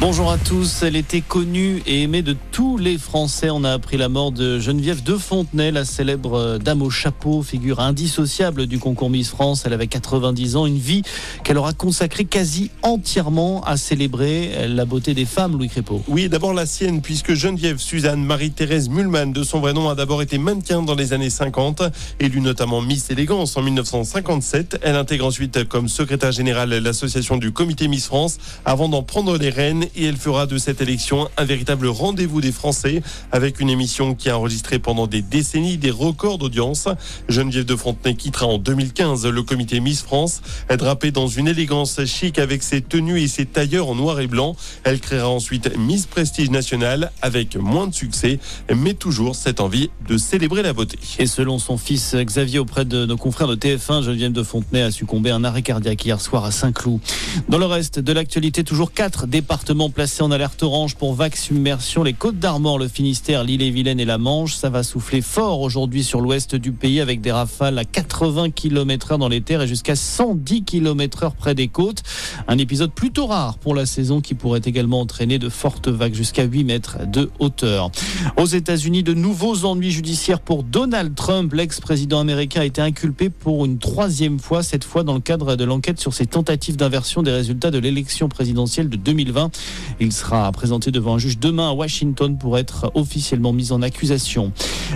Bonjour à tous. Elle était connue et aimée de tous les Français. On a appris la mort de Geneviève de Fontenay, la célèbre dame au chapeau, figure indissociable du concours Miss France. Elle avait 90 ans, une vie qu'elle aura consacrée quasi entièrement à célébrer la beauté des femmes, Louis Crépeau. Oui, d'abord la sienne, puisque Geneviève Suzanne Marie-Thérèse Mulman, de son vrai nom, a d'abord été mannequin dans les années 50, élue notamment Miss Élégance en 1957. Elle intègre ensuite comme secrétaire générale l'association du comité Miss France avant d'en prendre les rênes et elle fera de cette élection un véritable rendez-vous des Français avec une émission qui a enregistré pendant des décennies des records d'audience. Geneviève de Fontenay quittera en 2015 le comité Miss France, drapée dans une élégance chic avec ses tenues et ses tailleurs en noir et blanc. Elle créera ensuite Miss Prestige National avec moins de succès, mais toujours cette envie de célébrer la beauté. Et selon son fils Xavier auprès de nos confrères de TF1, Geneviève de Fontenay a succombé à un arrêt cardiaque hier soir à Saint-Cloud. Dans le reste de l'actualité, toujours quatre départements placés en alerte orange pour vague submersion. Les Côtes d'Armor, le Finistère, l'île-et-Vilaine et la Manche. Ça va souffler fort aujourd'hui sur l'ouest du pays avec des rafales à 80 km heure dans les terres et jusqu'à 110 km heure près des côtes. Un épisode plutôt rare pour la saison qui pourrait également entraîner de fortes vagues jusqu'à 8 mètres de hauteur. Aux États-Unis, de nouveaux ennuis judiciaires pour Donald Trump. L'ex-président américain a été inculpé pour une troisième fois, cette fois dans le cadre de l'enquête sur ses tentatives d'inversion des résultats de l'élection présidentielle de 2020. Il sera présenté devant un juge demain à Washington pour être officiellement mis en accusation.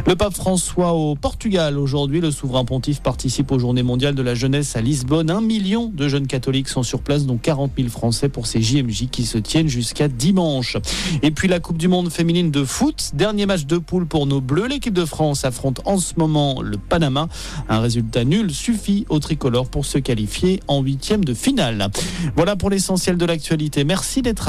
Le pape François au Portugal aujourd'hui, le souverain pontife participe aux Journées mondiales de la jeunesse à Lisbonne. Un million de jeunes catholiques sont sur place, dont 40 000 Français pour ces JMJ qui se tiennent jusqu'à dimanche. Et puis la Coupe du Monde féminine de foot, dernier match de poule pour nos Bleus. L'équipe de France affronte en ce moment le Panama. Un résultat nul suffit au tricolore pour se qualifier en huitième de finale. Voilà pour l'essentiel de l'actualité. Merci d'être